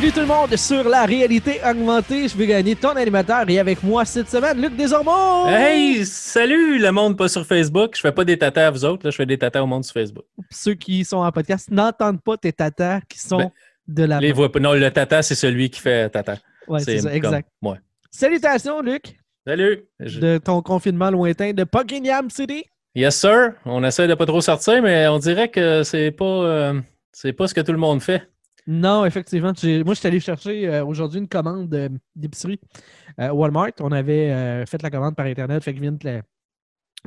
Bienvenue tout le monde sur la réalité augmentée. Je vais gagner ton animateur et avec moi cette semaine, Luc Desormeaux. Hey, salut le monde pas sur Facebook. Je fais pas des tatas à vous autres, là, je fais des tatas au monde sur Facebook. Ceux qui sont en podcast n'entendent pas tes tatas qui sont Ben, de la. Les voix. Non, le tata, c'est celui qui fait tata. Ouais, c'est ça, exact. Salutations, Luc, Salut. Je- de ton confinement lointain de Buckingham City. Yes, sir. On essaie de pas trop sortir, mais on dirait que c'est pas, euh, c'est pas ce que tout le monde fait. Non, effectivement. Moi, je suis allé chercher euh, aujourd'hui une commande euh, d'épicerie euh, Walmart. On avait fait la commande par Internet, fait qu'ils viennent te la-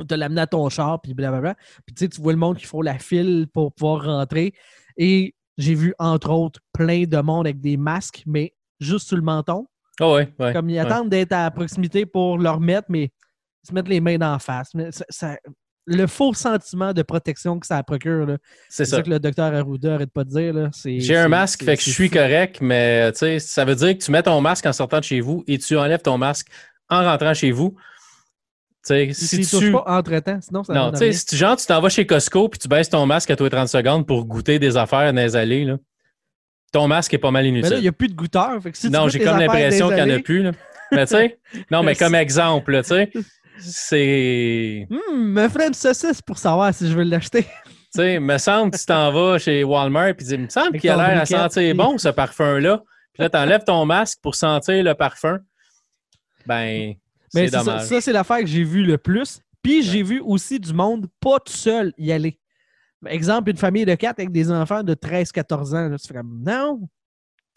te l'amener à ton char, puis blablabla. Puis tu sais, tu vois le monde qui font la file pour pouvoir rentrer. Et j'ai vu, entre autres, plein de monde avec des masques, mais juste sur le menton. Oh ouais, ouais. Comme ils ouais. attendent d'être à proximité pour leur mettre, mais ils se mettent les mains d'en face. Mais ça- ça- le faux sentiment de protection que ça procure, là, C'est c'est ça. ça que le docteur Arruda arrête pas de dire. J'ai un masque, fait que je suis fou. correct, mais ça veut dire que tu mets ton masque en sortant de chez vous et tu enlèves ton masque en rentrant chez vous. Tu sais, Tu si tu. pas entre-temps, sinon ça Non, tu sais, si genre, tu t'en vas chez Costco puis tu baisses ton masque à toi 30 secondes pour goûter des affaires dans les allées, là, ton masque est pas mal Mais là, inutile. il n'y a plus de goûteur. Fait que si tu non, j'ai les comme l'impression qu'il n'y en a plus. Là. Mais tu sais, non, mais comme exemple, tu sais, c'est. Hum, me ferait une saucisse pour savoir si je veux l'acheter. Tu sais, me semble que tu t'en vas chez Walmart et il me semble qu'il a l'air à sentir bon, ce parfum-là. Puis là, tu enlèves ton masque pour sentir le parfum. Ben, Mais c'est ça, dommage. ça, c'est l'affaire que j'ai vu le plus. Puis j'ai vu aussi du monde pas tout seul y aller. Exemple, une famille de quatre avec des enfants de 13-14 ans. là, tu fais comme non,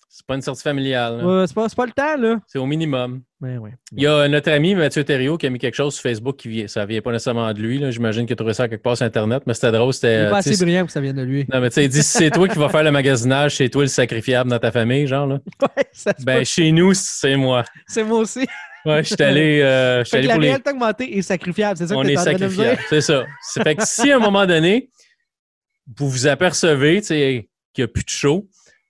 C'est pas une sortie familiale. euh, c'est pas, c'est pas le temps, là. C'est au minimum. Ouais. Il y a notre ami Mathieu Thériault qui a mis quelque chose sur Facebook qui vient. Ça vient pas nécessairement de lui. J'imagine qu'il a trouvé ça quelque part sur Internet, mais c'était drôle. Il C'était. est pas assez brillant pour que ça vienne de lui. Non, mais tu sais, il dit si c'est toi qui vas faire le magasinage, c'est toi le sacrifiable dans ta famille, genre, là. Ouais, ça se Ben, peut. chez nous, c'est moi. c'est moi aussi. Ouais, je suis allé, euh, Fait que la les. réalité augmentée est sacrifiable. C'est ça que On tu est es dire? sacrifiable. C'est ça. C'est fait que si à un moment donné, vous vous apercevez, qu'il n'y a plus de show,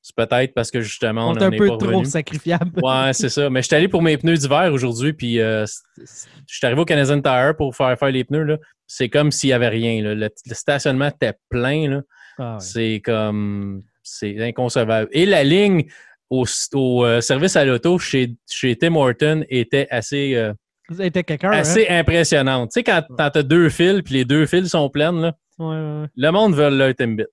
c'est peut-être parce que justement, on On est un peu pas trop revenu. sacrifiable. Ouais, c'est ça. Mais je suis allé pour mes pneus d'hiver aujourd'hui, puis euh, je suis arrivé au Canadian Tire pour faire faire les pneus. C'est comme s'il n'y avait rien. là. Le, le stationnement était plein. là. Ah ouais. C'est comme. C'est inconcevable. Et la ligne au, au, euh, service à l'auto chez, chez Tim Horton était assez, euh, quelqu'un, hein? assez impressionnante. Tu sais, quand tu as deux fils, puis les deux fils sont pleines, là, Ouais, ouais, ouais. le monde veut leur Timbits.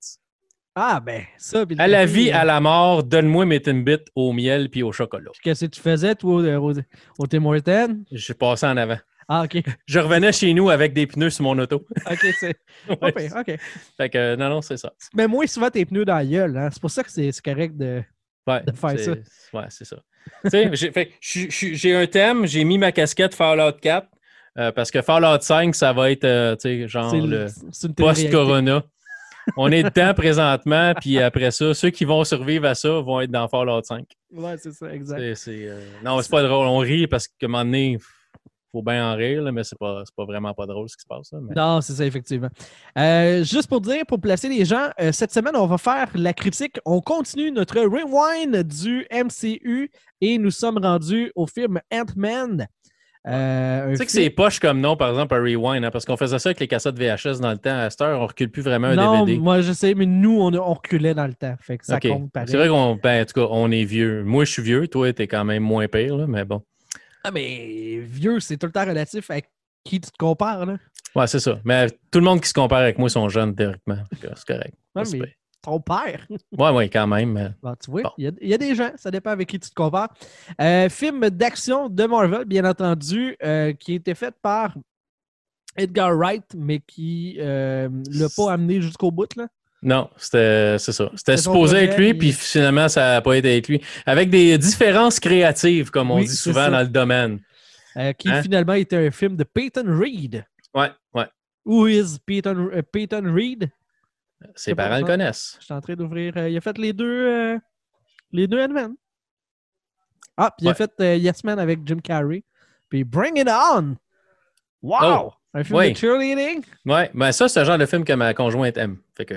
Ah, ben, ça. puis À la vie, à la mort, donne-moi mes Timbits au miel puis au chocolat. Qu'est-ce que tu faisais, toi, au, au, au Tim Hortons? Je passé en avant. Ah, OK. Je revenais chez nous avec des pneus sur mon auto. OK, c'est. Ouais. OK, OK. Fait que, euh, non, non, c'est ça. Mais moins souvent tes pneus dans la gueule, hein? C'est pour ça que c'est correct de. Ouais, De faire ça. Ouais, c'est ça. tu sais, j'ai un thème, j'ai mis ma casquette Fallout 4 euh, parce que Fallout 5, ça va être, euh, tu sais, genre le post-corona. On est dedans présentement, puis après ça, ceux qui vont survivre à ça vont être dans Fallout 5. Ouais, c'est ça, exact. C'est- c'est, euh, Non, c'est pas drôle. On rit parce qu'à un moment donné, faut bien en rire, là, mais c'est pas, c'est pas vraiment pas drôle ce qui se passe. là, mais- Non, c'est ça, effectivement. Euh, juste pour dire, pour placer les gens, euh, cette semaine, on va faire la critique. On continue notre rewind du MCU et nous sommes rendus au film Ant-Man. Euh, Tu sais que c'est poche comme nom, par exemple, un rewind, hein, parce qu'on faisait ça avec les cassettes VHS dans le temps. À cette heure, on recule plus vraiment un Non, DVD. moi je sais, mais nous, on, on reculait dans le temps. Fait que ça compte pareil. C'est vrai qu'on, ben, en tout cas, on est vieux. Moi, je suis vieux. Toi, t'es quand même moins pire, là, mais bon. Ah, mais vieux, c'est tout le temps relatif à qui tu te compares, là. Ouais, c'est ça. Mais tout le monde qui se compare avec moi sont jeunes que C'est correct. Mais ton père. Ouais, ouais, quand même. mais- Bon, tu vois, Bon. il y, a- il y a des gens, ça dépend avec qui tu te compares. Euh, film d'action de Marvel, bien entendu, euh, qui a été fait par Edgar Wright, mais qui ne l'a pas amené jusqu'au bout. Là. Non, c'était, c'est ça. C'était supposé projet, être lui, puis- puis finalement, ça n'a pas été avec lui. Avec des différences créatives, comme on Oui, dit souvent dans le domaine. Euh, qui Hein? finalement était un film de Peyton Reed. Ouais, ouais. Who is Peyton, euh, Peyton Reed? Ses parents le connaissent. Je suis en train d'ouvrir. euh, il a fait les deux. euh, les deux Ant-Man. Ah, puis il a fait euh, Yes Man avec Jim Carrey. Puis Bring It On! Wow! Oh, Un film oui. de cheerleading? Ouais, ben ça, c'est le genre de film que ma conjointe aime. Fait que,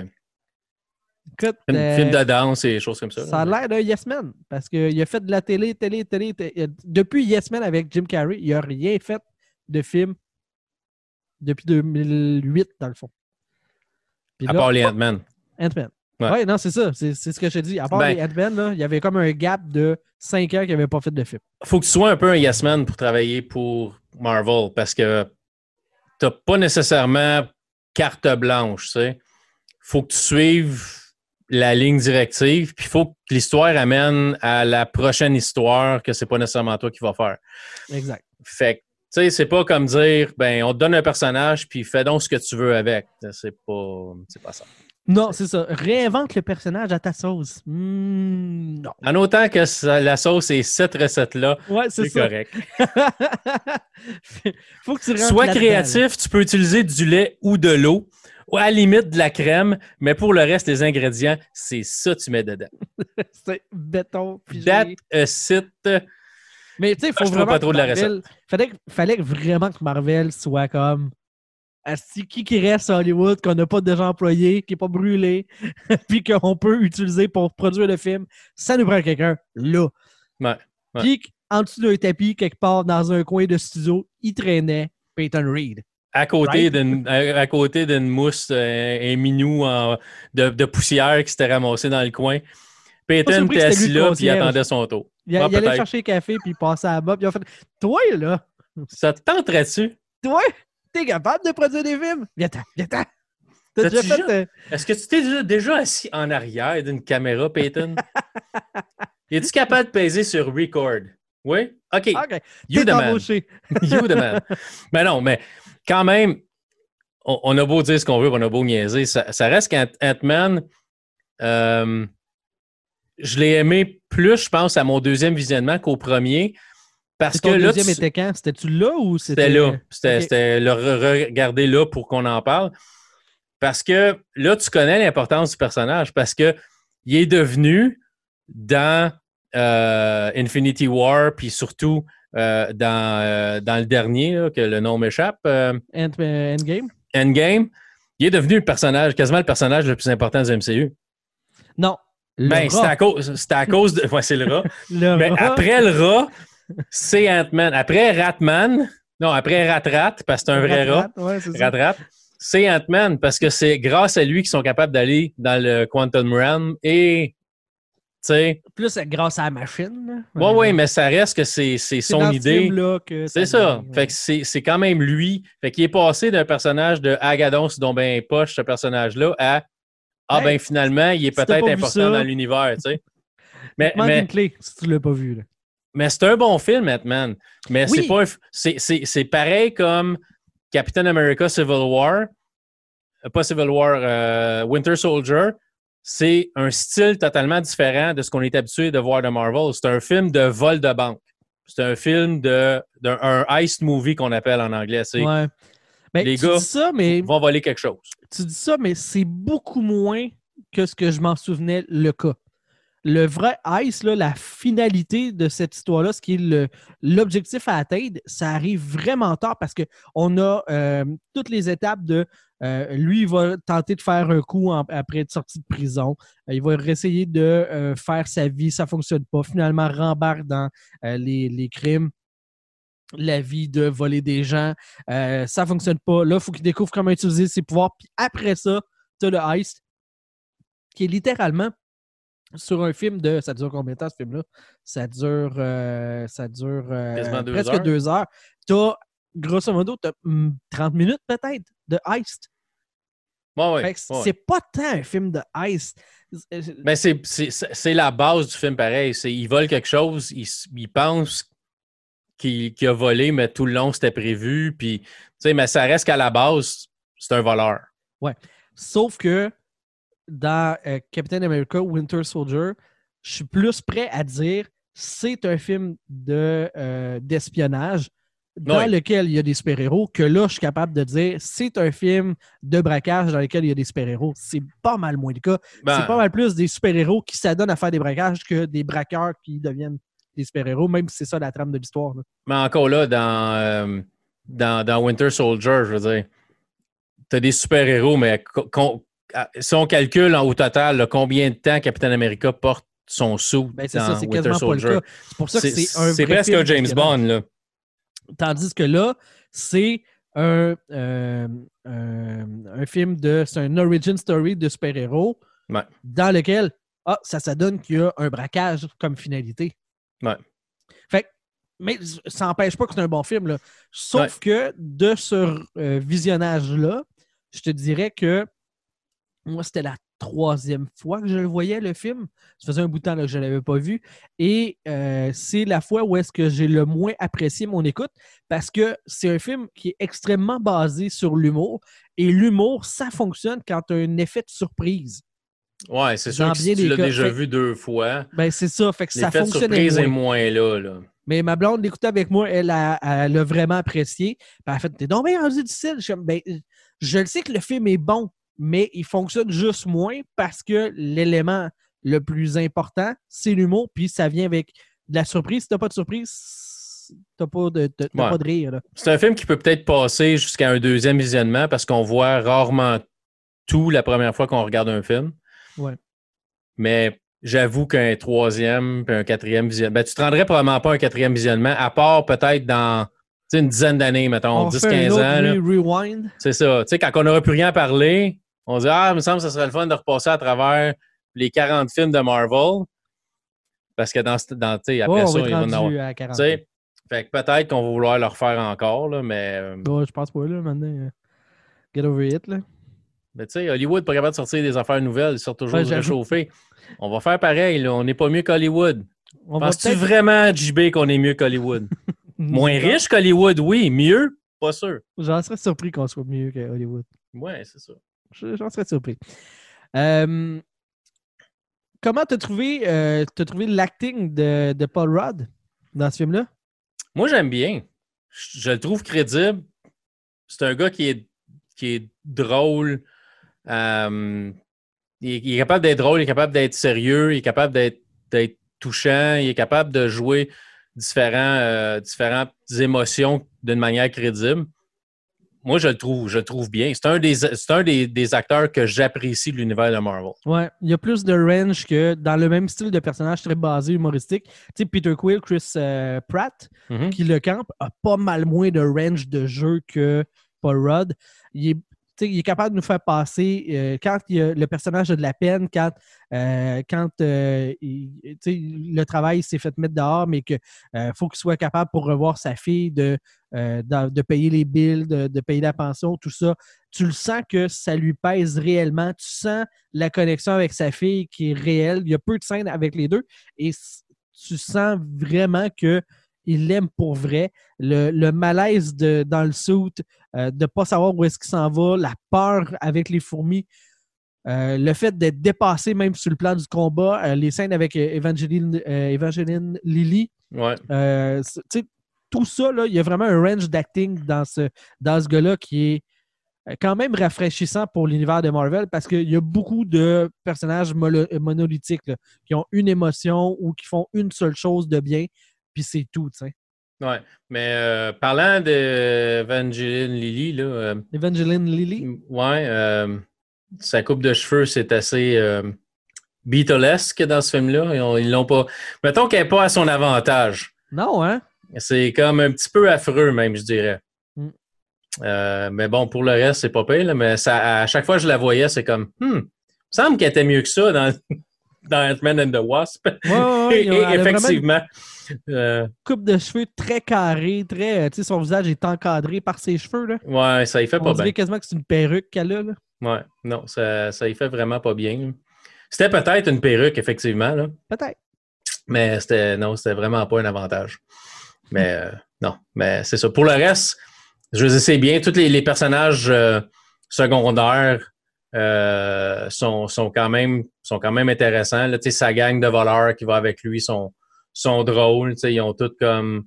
Écoute, film, film de danse et des choses comme ça. ça a l'air d'un Yes Man. Parce qu'il a fait de la télé, télé, télé. té- euh, Depuis Yes Man avec Jim Carrey, il n'a rien fait de film depuis 2008, dans le fond. Puis À là, part les Ant-Man. Ant-Man. Ouais. Ouais, non, c'est ça. C'est c'est ce que je te dis. À part Ben- les Ant-Man, il y avait comme un gap de 5 ans qui n'avaient pas fait de film. faut que tu sois un peu un yes man pour travailler pour Marvel parce que t'as pas nécessairement carte blanche, tu sais. Faut que tu suives la ligne directive, puis il faut que l'histoire amène à la prochaine histoire que c'est pas nécessairement toi qui vas faire. Exact. Fait que, tu sais, c'est pas comme dire, ben, on te donne un personnage, puis fais donc ce que tu veux avec. C'est pas, pas ça. Non, c'est ça. Réinvente le personnage à ta sauce. Hmm, non. En autant que ça- la sauce est cette recette-là, Ouais, c'est correct. Faut que tu Sois créatif, tu peux utiliser du lait ou de l'eau, ou à la limite de la crème, mais pour le reste, les ingrédients, c'est ça que tu mets dedans. C'est béton. pigé. That a sit. Mais tu sais, il faut vraiment. pas trop que de la Marvel- Fallait, fallait vraiment que Marvel soit comme. Asti, qui qui reste à Hollywood, qu'on n'a pas déjà employé, qui n'est pas brûlé, puis qu'on peut utiliser pour produire le film, ça nous prend quelqu'un là. Ouais, ouais. Puis en dessous d'un tapis, quelque part dans un coin de studio, il traînait Peyton Reed. À côté Right? d'une à, à côté d'une mousse, euh, un minou en- de, de poussière qui s'était ramassé dans le coin. Peyton était assis là, puis il attendait son tour. Il, Ah, il allait chercher le café, puis il passait à bas, puis il a fait Toi, là, Ça te tenterait-tu? toi, t'es capable de produire des films? Viens-t'en, viens-t'en. T'as T'as-tu déjà fait. déjà- euh, Est-ce que tu t'es déjà, déjà assis en arrière d'une caméra, Peyton? Es-tu capable de peser sur record? Oui? OK. You the man. You the man. Mais non, mais quand même, on, on a beau dire ce qu'on veut, on a beau niaiser, ça, ça reste qu'Ant-Man, euh, je l'ai aimé plus, je pense, à mon deuxième visionnement qu'au premier. Parce que là, deuxième tu- était quand? C'était-tu là ou c'était. c'était là. C'était le re- regarder là pour qu'on en parle. Parce que là, tu connais l'importance du personnage parce que il est devenu dans euh, Infinity War, puis surtout euh, dans, euh, dans le dernier, là, que le nom m'échappe, Endgame? Endgame, il est devenu le personnage, quasiment le personnage le plus important du MCU. Non. Ben, c'était rat. à, cause- à cause de. Ouais, c'est le rat. Le Mais rat. après le rat, c'est Ant-Man. Après Ratman, non, après Rat-Rat, parce que c'est un vrai rat. Ouais, c'est. Rat-Rat, c'est Ant-Man parce que c'est grâce à lui qu'ils sont capables d'aller dans le Quantum Realm et. Tu sais, Plus grâce à la machine. là. ouais, ouais, mais ça reste que c'est c'est C'est son idée. C'est ça. Fait que c'est c'est quand même lui. Fait qu'il est passé d'un personnage de Agadon, dont ben poche, ce personnage-là, à Ah Hey, ben finalement, il est si peut-être important ça- dans l'univers, tu sais. Mais, mais, une clé si tu l'as pas vu. Là. mais c'est un bon film, Ant-Man. Mais Oui. c'est pas c'est- c'est c'est pareil comme Captain America Civil War. Euh, Pas Civil War, euh, Winter Soldier. C'est un style totalement différent de ce qu'on est habitué de voir de Marvel. C'est un film de vol de banque. C'est un film de, un heist movie qu'on appelle en anglais. C'est Ouais. Ben, Les tu gars, dis ça, mais ils vont voler quelque chose. tu dis ça, mais c'est beaucoup moins que ce que je m'en souvenais le cas. Le vrai Ice, là, la finalité de cette histoire-là, ce qui est l'objectif à atteindre, ça arrive vraiment tard parce qu'on a euh, toutes les étapes de euh, lui, il va tenter de faire un coup en- après être sorti de prison. Euh, il va essayer de euh, faire sa vie, ça ne fonctionne pas. Finalement, rembarque dans les, les crimes la vie de voler des gens. Euh, ça fonctionne pas. Là, il faut qu'il découvre comment utiliser ses pouvoirs. Puis après ça, tu as le heist, qui est littéralement sur un film de. Ça dure combien de temps ce film-là? Ça dure. euh, ça dure euh, deux presque heures. deux heures. Tu as, grosso modo, t'as, hum, 30 minutes peut-être de heist. Ouais, ouais, Fait que ouais. C'est pas tant un film de heist. Euh, Ben, c'est, la base du film pareil. C'est, il vole quelque chose, il, s- il qu'il a volé, mais tout le long, c'était prévu. Puis, tu sais, mais ça reste qu'à la base, c'est un voleur. Sauf que dans euh, Captain America Winter Soldier, je suis plus prêt à dire c'est un film de, euh, d'espionnage dans Oui. lequel il y a des super-héros que là, je suis capable de dire c'est un film de braquage dans lequel il y a des super-héros. C'est pas mal moins le cas. Ben, C'est pas mal plus des super-héros qui s'adonnent à faire des braquages que des braqueurs qui deviennent des super-héros, même si c'est ça la trame de l'histoire. mais encore là, dans, euh, dans, dans Winter Soldier, je veux dire, t'as des super-héros, mais si on calcule en- au total là, combien de temps Captain America porte son sou Ben, dans ça, Winter Soldier? C'est pour ça que c'est, un c'est presque un James. Bond. Là. Tandis que là, c'est un, euh, un, un film de. C'est un origin story de super-héros Ouais. dans lequel, ah, ça, ça donne qu'il y a un braquage comme finalité. Ouais. Fait que- mais ça n'empêche pas que c'est un bon film. Là. Sauf que de ce euh, visionnage-là, je te dirais que moi, c'était la troisième fois que je le voyais, le film. Ça faisait un bout de temps là, que je ne l'avais pas vu. Et euh, c'est la fois où est-ce que j'ai le moins apprécié mon écoute parce que c'est un film qui est extrêmement basé sur l'humour. Et l'humour, ça fonctionne quand tu as un effet de surprise. Ouais, c'est sûr que si tu l'as déjà fait- vu deux fois, Ben, c'est ça. Fait que ça surprise est moins. là. là. Mais ma blonde l'écoutait avec moi, elle a, elle a vraiment apprécié. Elle a fait T'es donc bien rendu difficile. Je, Ben, je le sais que le film est bon, mais il fonctionne juste moins parce que l'élément le plus important, c'est l'humour, puis ça vient avec de la surprise. Si t'as pas de surprise, t'as pas de, Ouais. pas de rire. C'est un film qui peut peut-être passer jusqu'à un deuxième visionnement parce qu'on voit rarement tout la première fois qu'on regarde un film. Ouais. Mais j'avoue qu'un troisième puis un quatrième visionnement, ben, tu te rendrais probablement pas un quatrième visionnement, à part peut-être dans une dizaine d'années, mettons, On fait 10-15 un autre ans. rewind. C'est ça. Tu sais, quand on n'aura plus rien à parler, on dit Ah, il me semble que ce serait le fun de repasser à travers les 40 films de Marvel. Parce que dans, ce- dans après on ça, va il être va en avoir. rendu Tu à 40. sais, fait que peut-être qu'on va vouloir le refaire encore, là, mais. euh, je pense pas, là, maintenant. euh, Get over it, là. Mais tu sais, Hollywood pas capable de sortir des affaires nouvelles, ils sortent toujours Ouais, réchauffer. On va faire pareil, là. on n'est pas mieux qu'Hollywood. Penses-tu vraiment, JB, qu'on est mieux qu'Hollywood? Moins riche qu'Hollywood, oui. Mieux, pas sûr. J'en serais surpris qu'on soit mieux que Hollywood. Ouais, c'est ça. Je- J'en serais surpris. Euh, comment t'as trouvé, euh, t'as trouvé l'acting de, de Paul Rudd dans ce film-là? Moi, j'aime bien. Je, je le trouve crédible. C'est un gars qui est, qui est drôle. Euh, il, est, il est capable d'être drôle, il est capable d'être sérieux, il est capable d'être touchant, il est capable de jouer différents, euh, différentes émotions d'une manière crédible. Moi, je le trouve, je le trouve bien. C'est un des, un des, des acteurs que j'apprécie de l'univers de Marvel. Ouais, il y a plus de range que dans le même style de personnage très basé humoristique. Tu sais, Peter Quill, Chris euh, Pratt, Mhm. qui le campe, a pas mal moins de range de jeu que Paul Rudd. Il est, il est capable de nous faire passer euh, quand le personnage a de la peine, quand, euh, quand euh, le travail s'est fait mettre dehors, mais qu'il faut qu'il soit capable pour revoir sa fille, de, de, payer les billes, de, payer la pension, tout ça. Tu le sens que ça lui pèse réellement. Tu sens la connexion avec sa fille qui est réelle. Il y a peu de scènes avec les deux et tu sens vraiment que il l'aime pour vrai. Le, le malaise de, dans le suit, euh, de ne pas savoir où est-ce qu'il s'en va, la peur avec les fourmis, euh, le fait d'être dépassé même sur le plan du combat, euh, les scènes avec Evangeline, Evangeline Lilly, Ouais. tout ça, il y a vraiment un range d'acting dans ce, dans ce gars-là qui est quand même rafraîchissant pour l'univers de Marvel parce qu'il y a beaucoup de personnages monolithiques là, qui ont une émotion ou qui font une seule chose de bien, puis c'est tout. Ouais. Mais euh, parlant de Evangeline Lilly, là, euh, Evangeline Lilly, Ouais, euh, sa coupe de cheveux, c'est assez Beatlesque dans ce film-là. Ils ont- Ils l'ont pas. Mettons qu'elle n'est pas à son avantage. non, hein? C'est comme un petit peu affreux, même, je dirais. Mm. Mais bon, pour le reste, c'est pas pire. là, mais ça, à chaque fois que je la voyais, c'est comme, hmm, il me semble qu'elle était mieux que ça dans, dans Ant-Man and the Wasp. Ouais, ouais, ouais, Et, vraiment effectivement, euh, coupe de cheveux très carrée, très. euh, Tu sais, son visage est encadré par ses cheveux. Là. ouais, ça y fait On pas dirait bien. quasiment que c'est une perruque qu'elle a. Là. Ouais, non, ça, ça y fait vraiment pas bien. C'était peut-être une perruque, effectivement, là. Peut-être. Mais c'était non, c'était vraiment pas un avantage. Mais euh, non, mais c'est ça. Pour le reste, je dire, c'est bien. Tous les, les personnages euh, secondaires euh, sont, sont, quand même, sont quand même intéressants. Là, tu sais, sa gang de voleurs qui va avec lui sont, sont drôles. Ils ont tous comme.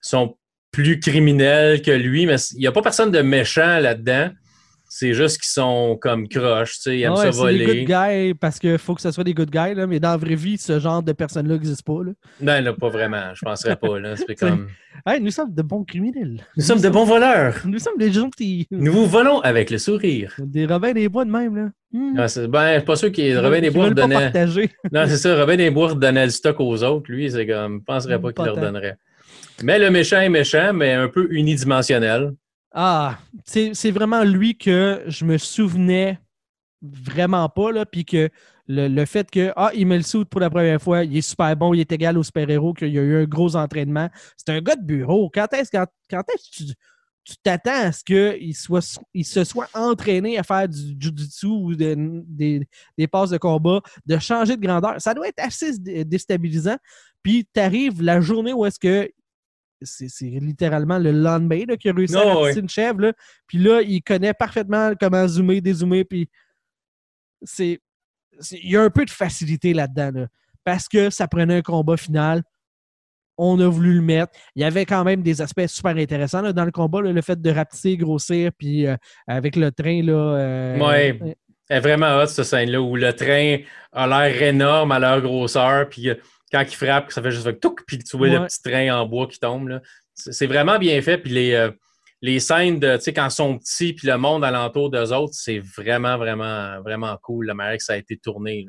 sont plus criminels que lui, mais il n'y a pas personne de méchant là-dedans. C'est juste qu'ils sont comme croches, tu sais, ils aiment Ah ouais, ça c'est des voler. good guys parce qu'il faut que ce soit des good guys, là, mais dans la vraie vie, ce genre de personnes-là n'existe pas. Là. Non, là, pas vraiment. Je penserais pas. Là. C'est comme... Hey, nous sommes de bons criminels. Nous sommes de bons voleurs. Nous sommes des gentils. Nous vous volons avec le sourire. Des Robin des Bois de même, là. Hmm. Ah, c'est- ben, suis pas sûr qu'il Qui Robin des Bois redonnait. partager. Non, c'est ça. Robin des Bois redonnait le stock aux autres. Lui, c'est comme. Je penserais pas qu'il Pas leur tant. donnerait. Mais le méchant est méchant, mais un peu unidimensionnel. Ah, c'est vraiment lui que je me souvenais vraiment pas, là, puis que le, fait que, ah, il met le suit pour la première fois, il est super bon, il est égal au super-héros, qu'il y a eu un gros entraînement. C'est un gars de bureau. Quand est-ce que tu t'attends à ce qu'il soit, il se soit entraîné à faire du jujitsu ou des, des, passes de combat, de changer de grandeur? Ça doit être assez déstabilisant. Puis tu arrives la journée où est-ce que c'est littéralement le lendemain qu'il a réussi à oh, une chèvre. Puis là, il connaît parfaitement comment zoomer, dézoomer. Puis c'est. Il y a un peu de facilité là-dedans. parce que ça prenait un combat final. On a voulu le mettre. Il y avait quand même des aspects super intéressants dans le combat. le fait de rapetisser, grossir, puis euh, avec le train. Là, euh, oui. C'est vraiment hot, cette scène-là, où le train a l'air énorme à leur grosseur. Puis quand il frappe, ça fait juste un touc, puis tu vois le petit train en bois qui tombe. C'est vraiment bien fait. Puis les, euh, les scènes de, tu sais, quand ils sont petits, puis le monde alentour d'eux autres, c'est vraiment, vraiment, vraiment cool, la manière que ça a été tourné.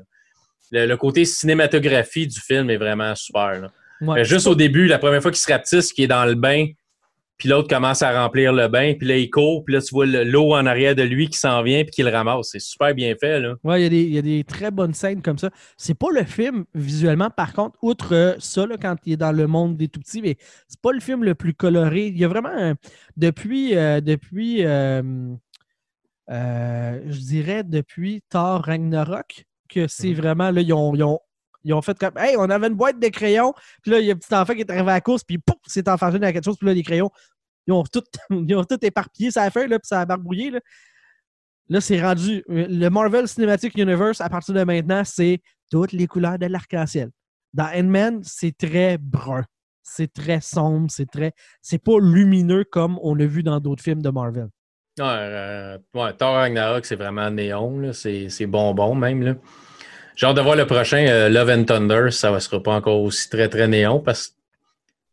Le, côté cinématographie du film est vraiment super. juste au début, la première fois qu'il se rapetisse, qui est dans le bain, puis l'autre commence à remplir le bain, puis là, il court, puis là, tu vois l'eau en arrière de lui qui s'en vient, puis qui le ramasse. C'est super bien fait, là. Ouais, il y, a des très bonnes scènes comme ça. C'est pas le film, visuellement, par contre, outre euh, ça, là, quand il est dans le monde des tout-petits, mais c'est pas le film le plus coloré. Il y a vraiment, depuis, euh, depuis euh, je dirais, depuis Thor Ragnarok, que c'est mhm. vraiment, là, ils ont, ils ont fait comme Hey, on avait une boîte de crayons. Puis là, il y a un petit enfant qui est arrivé à la course, puis pouf, c'est enfargé dans quelque chose. Puis là, les crayons, ils ont tout, ils ont tout éparpillé ça a fait, là, puis ça a barbouillé. Là, là c'est rendu. Le Marvel Cinematic Universe, à partir de maintenant, c'est toutes les couleurs de l'arc-en-ciel. Dans Ant-Man, c'est très brun. C'est très sombre. C'est très. C'est pas lumineux comme on a vu dans d'autres films de Marvel. Ouais, euh, ouais Thor Ragnarok, c'est vraiment néon. C'est bonbon même. Là. J'ai hâte de voir le prochain, euh, Love and Thunder. Ça ne sera pas encore aussi très, très néon parce que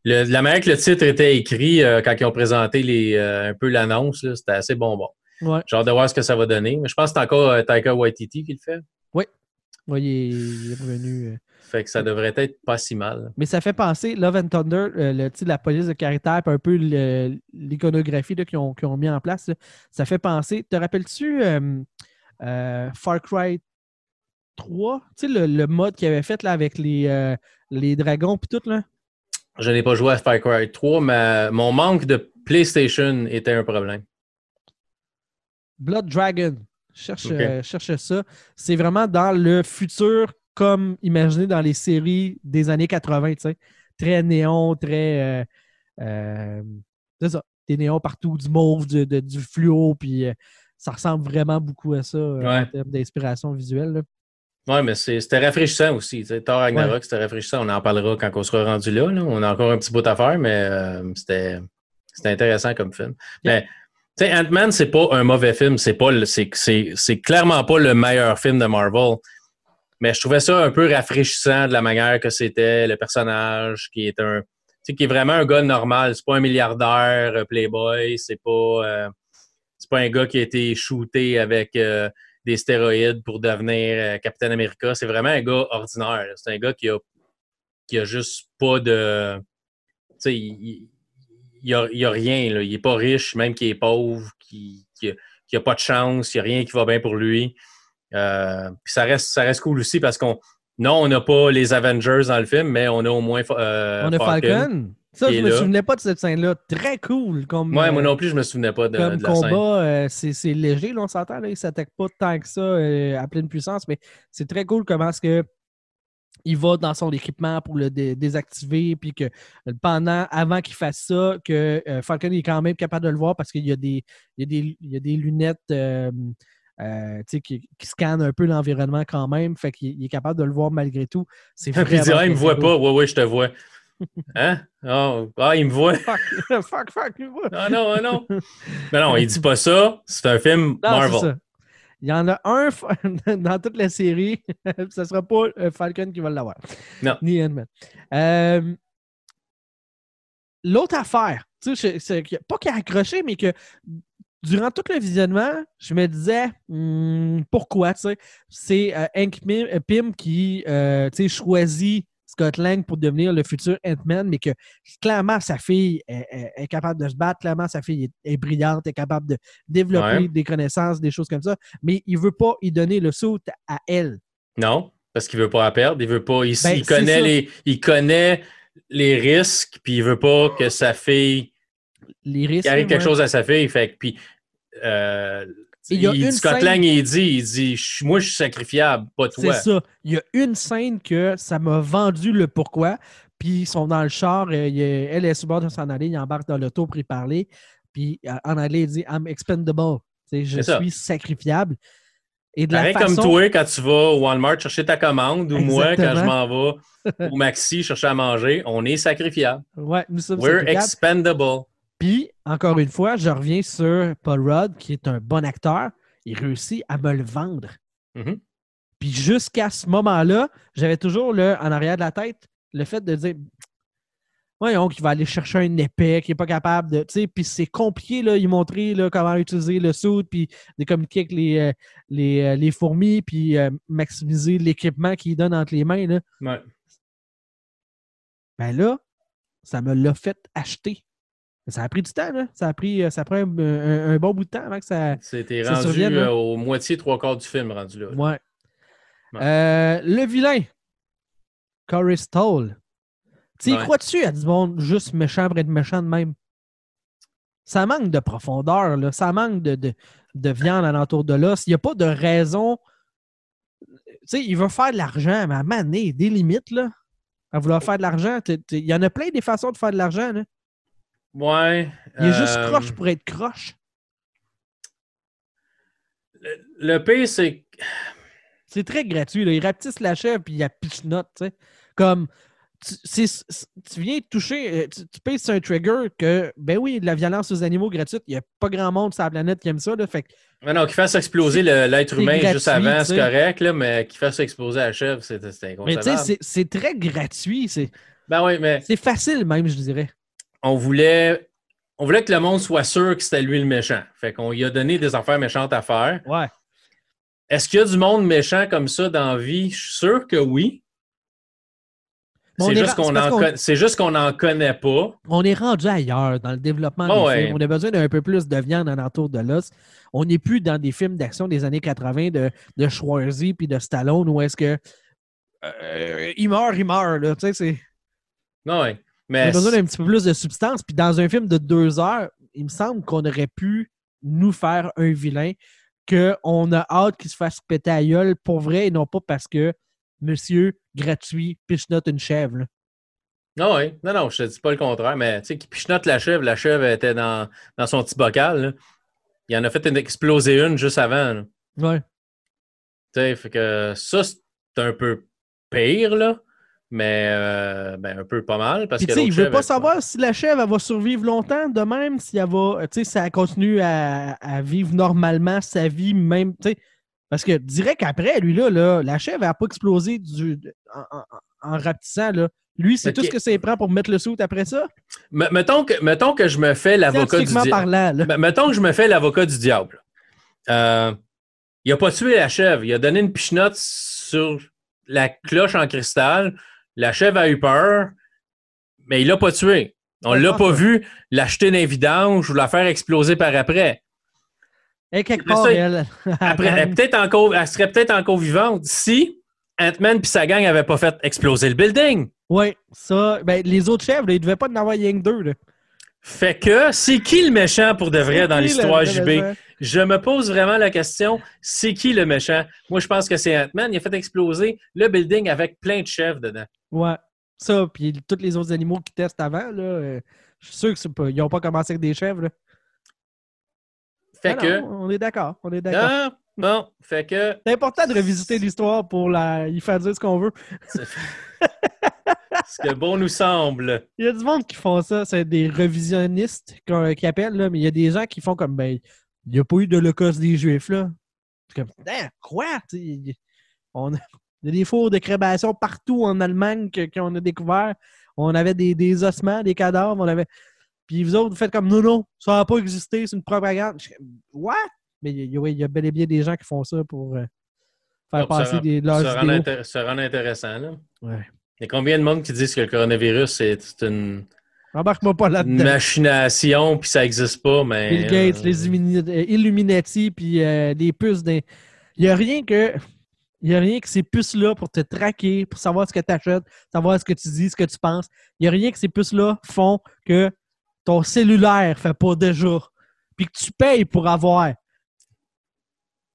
la manière que le titre était écrit euh, quand ils ont présenté les, euh, un peu l'annonce, c'était assez bonbon. Ouais. J'ai hâte de voir ce que ça va donner. Mais je pense que c'est encore Taika Waititi qui le fait. Oui. Oui, il est, revenu. Fait que ça devrait être pas si mal. Mais ça fait penser, Love and Thunder, le, la police de caractère, un peu l'iconographie qu'ils ont, ont, mis en place, ça fait penser. Te rappelles-tu Far Cry 3, tu sais, le, mode qu'il avait fait là, avec les, euh, les dragons et tout, là? Je n'ai pas joué à Far Cry 3, mais mon manque de PlayStation était un problème. Blood Dragon. Cherche, euh, cherche ça. C'est vraiment dans le futur comme imaginé dans les séries des années 80, tu sais. Très néon, très. Euh, c'est ça. Des néons partout, du mauve, du, du fluo, puis ça ressemble vraiment beaucoup à ça en termes d'inspiration visuelle. Là. Oui, mais c'était rafraîchissant aussi. Thor Ragnarok, c'était rafraîchissant. On en parlera quand on sera rendu là, On a encore un petit bout à faire, mais euh, c'était intéressant comme film. Mais Ant-Man, c'est pas un mauvais film. C'est pas c'est clairement pas le meilleur film de Marvel. Mais je trouvais ça un peu rafraîchissant de la manière que c'était, le personnage qui est un. qui est vraiment un gars normal. C'est pas un milliardaire euh, playboy. C'est pas. Euh, c'est pas un gars qui a été shooté avec des stéroïdes pour devenir euh, Capitaine America. C'est vraiment un gars ordinaire. C'est un gars qui a, qui a juste pas de. Tu sais, il, il, a, a, rien. Là. Il est pas riche, même qu'il est pauvre, qui qui a, pas de chance, il n'y a rien qui va bien pour lui. Euh, puis ça reste, ça reste cool aussi parce qu'on. Non, on n'a pas les Avengers dans le film, mais on a au moins. Euh, on a Falcon. Ça, je me souvenais pas de cette scène-là. Très cool. Comme, ouais, moi euh, non plus, je me souvenais pas de, comme combat, euh, c'est léger, là, on s'entend. Il ne s'attaque pas tant que ça euh, à pleine puissance, mais c'est très cool comment est-ce que il va dans son équipement pour le désactiver, puis que pendant, avant qu'il fasse ça, que Falcon est quand même capable de le voir parce qu'il y, a des, il y, a des lunettes qui, qui, scannent un peu l'environnement quand même, fait qu'il est capable de le voir malgré tout. C'est il dit, ah, il me voit pas, ouais, ouais, je te vois. Hein? Oh, ah, il me voit. Fuck, fuck, fuck, il me voit. Ah non, ah non. Mais non, il dit pas ça. C'est un film Marvel. Il y en a un dans toute la série. Ce ne sera pas euh, Falcon qui va l'avoir. Non. Ni Ant-Man. Euh, l'autre affaire, tu sais, pas qu'il a accroché, mais que durant tout le visionnement, je me disais hmm, pourquoi, tu sais? C'est euh, Hank Pym qui choisit Scott Lang pour devenir le futur Ant-Man, mais que clairement, sa fille est, est- est capable de se battre, clairement, sa fille est, est brillante, est capable de développer Ouais. des connaissances, des choses comme ça, mais il veut pas y donner le saut à elle. Non, parce qu'il veut pas la perdre. Il veut pas. Il, Ben, il connaît les, il connaît les risques, puis il veut pas que sa fille Les risques. qu'il arrive quelque ouais. chose à sa fille. Fait que, puis, euh, Il y a il- une Scott scène- Lang, il dit, il dit, moi, je suis sacrifiable, pas C'est toi. ça. Il y a une scène que ça m'a vendu le pourquoi. Puis ils sont dans le char. euh, il elle est sur bord de s'en aller. Il embarque dans l'auto pour y parler. Puis euh, en anglais, il dit I'm expendable. Je C'est ça. suis sacrifiable. Et de la Pareil façon... comme toi, quand tu vas au Walmart chercher ta commande, ou moi, quand je m'en vais au Maxi chercher à manger, on est sacrifiable. Ouais, nous sommes We're sacrifiables. expendable. Puis, encore une fois, je reviens sur Paul Rudd, qui est un bon acteur. Il réussit à me le vendre. Mhm. Puis jusqu'à ce moment-là, j'avais toujours le, en arrière de la tête le fait de dire Voyons qu'il va aller chercher un épée, qui n'est pas capable de. Tu sais, puis c'est compliqué, là, il montrer là, comment utiliser le suit, puis de communiquer avec les, euh, les, euh, les fourmis, puis euh, maximiser l'équipement qu'il donne entre les mains. Là. Ouais. Ben là, ça me l'a fait acheter. Ça a pris du temps, là. Ça a pris, euh, ça prend un, un- un bon bout de temps avant que ça. C'était rendu survienne, là. euh, au moitié, trois quarts du film rendu là. Ouais. Ouais. Euh, le vilain, Corey Stoll. Tu Ouais. crois-tu à du monde juste méchant pour être méchant de même? Ça manque de profondeur, là. ça manque de, de, de viande alentour de l'os. Il n'y a pas de raison. Tu sais, il veut faire de l'argent, mais à maner, des limites, là. À vouloir faire de l'argent. Il y en a plein des façons de faire de l'argent, là. Ouais. Il est juste euh, croche pour être croche. Le, le pire, c'est C'est très gratuit. Là. Il rapetisse la chèvre puis il a note, tu sais. Comme, tu, tu viens toucher, euh, tu, tu payes sur un trigger que, ben oui, de la violence aux animaux gratuite, il n'y a pas grand monde sur la planète qui aime ça. Là, fait que, Mais non, qu'il fasse exploser l'être humain gratuit, juste avant, c'est correct, là, mais qu'il fasse exploser la chèvre, c'est c'est mais tu sais, inconcevable. c'est- très gratuit. Ben oui, mais c'est facile même, je dirais. On voulait, on voulait que le monde soit sûr que c'était lui le méchant. Fait qu'on lui a donné des affaires méchantes à faire. Ouais. Est-ce qu'il y a du monde méchant comme ça dans la vie? Je suis sûr que oui. C'est est juste qu'on en n'en connaît pas. On est rendu ailleurs dans le développement Oh des ouais. films. On a besoin d'un peu plus de viande alentour de l'os. On n'est plus dans des films d'action des années 80 de, de Schwarzy puis de Stallone où est-ce que euh, il meurt, il meurt. Là. Tu sais, c'est. Non, ouais. Mais besoin d'un petit peu plus de substance. Puis dans un film de deux heures, il me semble qu'on aurait pu nous faire un vilain qu'on a hâte qu'il se fasse péter à gueule pour vrai et non pas parce que monsieur gratuit pichenote une chèvre. là. non, ouais. non, non, je te dis pas le contraire, mais tu sais, qui pichenote la chèvre, la chèvre était dans, dans son petit bocal. là. Il en a fait une exploser une juste avant. là. Ouais. Tu sais, fait que ça, c'est un peu pire, là. Mais euh, ben, un peu pas mal. Parce que tu sais, il veut pas savoir si la chèvre elle va survivre longtemps, de même si elle va, tu sais, si elle continue à, à vivre normalement sa vie, même, tu sais. Parce que direct après, lui, là, là la chèvre n'a pas explosé du, en, en, en rapetissant, là. Lui, c'est tout ce que ça prend pour mettre le soute après ça? M- mettons, que, mettons que je me fais l'avocat du diable. Mettons que je me fais l'avocat du diable. Euh, il a pas tué la chèvre. Il a donné une pichenote sur la cloche en cristal. La chèvre a eu peur, mais il l'a pas tué. On l'a pas vu l'acheter dans les vidanges ou la faire exploser par après. Et quelque Mais part, ça, elle. Après, elle, encore, elle serait peut-être encore vivante si Ant-Man et sa gang n'avaient pas fait exploser le building. Oui, ça. Ben, les autres chèvres, là, ils devaient pas en avoir rien que deux. Là. Fait que, c'est qui le méchant pour de vrai dans l'histoire JB? Je me pose vraiment la question, c'est qui le méchant? Moi, je pense que c'est Ant-Man. Il a fait exploser le building avec plein de chefs dedans. Ouais. Ça, puis tous les autres animaux qui testent avant, là, euh, je suis sûr que c'est pas, ils n'ont pas commencé avec des chèvres. là. Fait Ah que. non, on est d'accord. On est d'accord. Bon, fait que. C'est important de revisiter l'histoire pour la... y faire dire ce qu'on veut. Ce que bon nous semble. Il y a du monde qui font ça. C'est des revisionnistes qui appellent, là, mais il y a des gens qui font comme ben, il n'y a pas eu d'Holocauste des Juifs, là. C'est comme Hein, quoi? On a- il y a des fours de crémation partout en Allemagne qu'on a découvert. On avait des, des ossements, des cadavres, on avait. Puis vous autres, vous faites comme non, non, ça n'a pas existé, c'est une propagande. Je suis comme, What? Mais il y, a- oui, il y a bel et bien des gens qui font ça pour euh, faire passer rend- des, leurs vidéos. intér- se rendre intéressant, là. Ouais. Il y a combien de monde qui disent que le coronavirus, c'est une, Embarque-moi pas là-dedans. machination, puis ça n'existe pas, mais... Bill Gates, euh, les euh, Illuminati, puis euh, des puces. Il n'y a rien que. Il n'y a rien que ces puces-là pour te traquer, pour savoir ce que tu achètes, savoir ce que tu dis, ce que tu penses. Il n'y a rien que ces puces-là font que ton cellulaire fait pas déjà. Puis que tu payes pour avoir.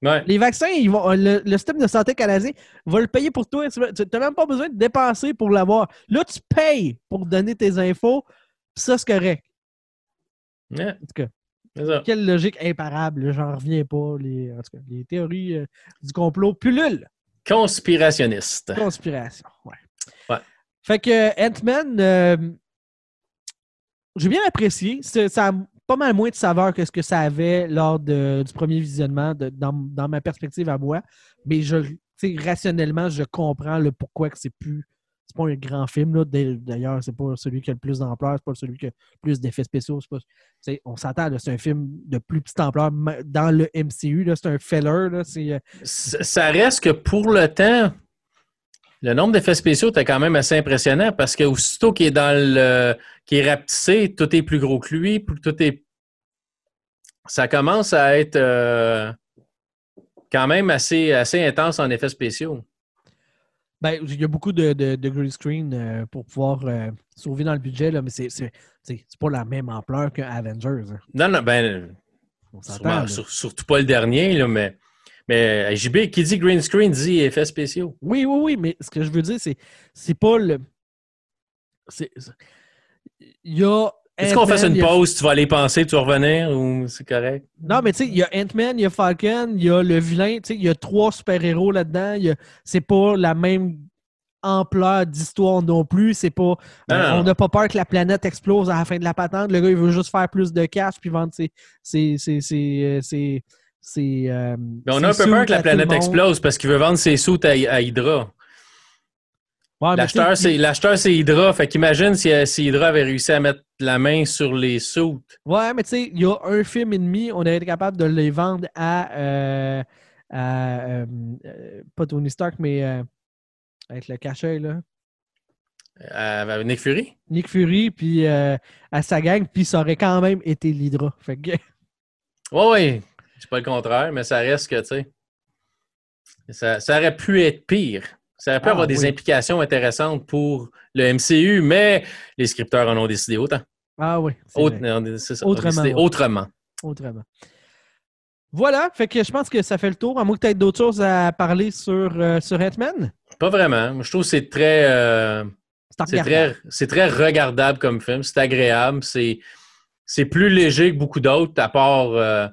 Ouais. Les vaccins, ils vont, le, le système de santé canadien va le payer pour toi. Tu n'as même pas besoin de dépenser pour l'avoir. Là, tu payes pour donner tes infos. Ça, c'est correct. En tout cas. Quelle logique imparable, j'en reviens pas. Les, en tout cas, les théories euh, du complot pullulent. Conspirationniste. Conspiration, ouais. Ouais. Fait que euh, Ant-Man, euh, j'ai bien apprécié. C'est- Ça a pas mal moins de saveur que ce que ça avait lors de- du premier visionnement, de- dans, dans ma perspective à moi. Mais je, rationnellement, je comprends le pourquoi que c'est plus. C'est pas un grand film. D'ailleurs, c'est pas celui qui a le plus d'ampleur, c'est pas celui qui a le plus d'effets spéciaux. Pas, on s'attend, là, c'est un film de plus petite ampleur dans le MCU. C'est un feller. là, euh, Ça reste que pour le temps, le nombre d'effets spéciaux était quand même assez impressionnant parce que aussitôt qu'il est dans le. qu'il est rapetissé, tout est plus gros que lui, tout est. Ça commence à être euh, quand même assez, assez intense en effets spéciaux. Ben, il y a beaucoup de, de, de green screen euh, pour pouvoir euh, sauver dans le budget, là, mais c'est, c'est, c'est- c'est pas la même ampleur qu'un Avengers. hein. Non, non, ben, On sûrement- sur- surtout pas le dernier, là, mais. Mais euh, JB, qui dit green screen dit effets spéciaux. Oui, oui, oui, mais ce que je veux dire, c'est, c'est pas le. C'est- il y a. Est-ce qu'on fasse une a- pause, tu vas aller penser, tu vas revenir ou c'est correct? Non, mais tu sais, il y a Ant-Man, il y a Falcon, il y a le vilain, tu sais, il y a trois super-héros là-dedans. a- C'est pas la même ampleur d'histoire non plus. C'est pas. Euh, non, on n'a pas peur que la planète explose à la fin de la patente. Le gars, il veut juste faire plus de cash puis vendre ses. ses, ses, ses, euh, euh, Mais on a un peu peur que la planète explose parce qu'il veut vendre ses sous à, à Hydra. Ouais, L'acheteur, c'est, l'acheteur, c'est Hydra. Fait qu'imagine si, euh, si Hydra avait réussi à mettre la main sur les sous. Ouais, mais tu sais, il y a un film et demi, on aurait été capable de les vendre à. euh, à, euh, pas Tony Stark, mais euh, avec le cachet, là. Avec Nick Fury? Nick Fury, puis à sa gang, puis ça aurait quand même été l'Hydra. Fait que. Oui, oui. C'est pas le contraire, mais ça reste que, tu sais. Ça, ça aurait pu être pire. Ça pu Ah, avoir des oui. implications intéressantes pour le MCU, mais les scripteurs en ont décidé autant. Ah oui. Autre- ça, on a Autrement, ouais. autrement. Autrement. Voilà, fait que je pense que ça fait le tour. À moins que tu aies d'autres choses à parler sur, euh, sur Ant-Man. Pas vraiment. Je trouve que c'est très. euh, C'est très, très regardable comme film. C'est agréable. C'est, plus léger que beaucoup d'autres, à part euh,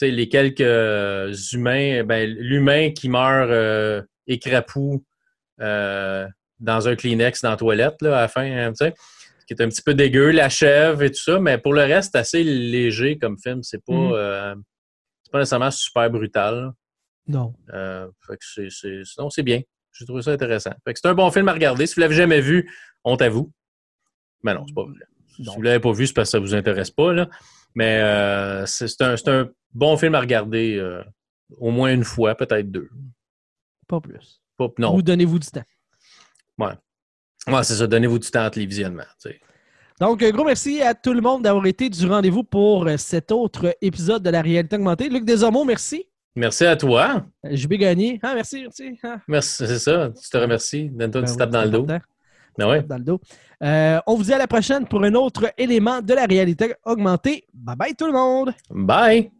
les quelques euh, humains. Ben, l'humain qui meurt euh, écrapou euh, dans un Kleenex dans la toilette là, à la fin, hein, tu sais, qui est un petit peu dégueu, la chèvre et tout ça. Mais pour le reste, c'est assez léger comme film. C'est pas, Mhm. euh, c'est pas nécessairement super brutal. là. Non. Euh, fait que c'est, c'est, non, c'est bien. J'ai trouvé ça intéressant. Fait que c'est un bon film à regarder. Si vous l'avez jamais vu, honte à vous. Mais non, c'est pas vrai. Si vous l'avez pas vu, c'est parce que ça vous intéresse pas. Là. Mais euh, c'est, un, c'est un bon film à regarder euh, au moins une fois, peut-être deux. Pas plus. Non. Ou donnez-vous du temps. Ouais, c'est ça. Donnez-vous du temps entre les visionnements. Donc, un gros merci à tout le monde d'avoir été du rendez-vous pour euh, cet autre épisode de la réalité augmentée. Luc Desormeaux, merci. Merci à toi. Euh, JB Gagné. Ah, merci, merci. Ah. Merci, c'est ça. Tu te remercies. Donne-toi une Ben petite tape dans le dos. Ah ouais. Dans le dos. Euh, on vous dit à la prochaine pour un autre élément de la réalité augmentée. Bye bye tout le monde! Bye!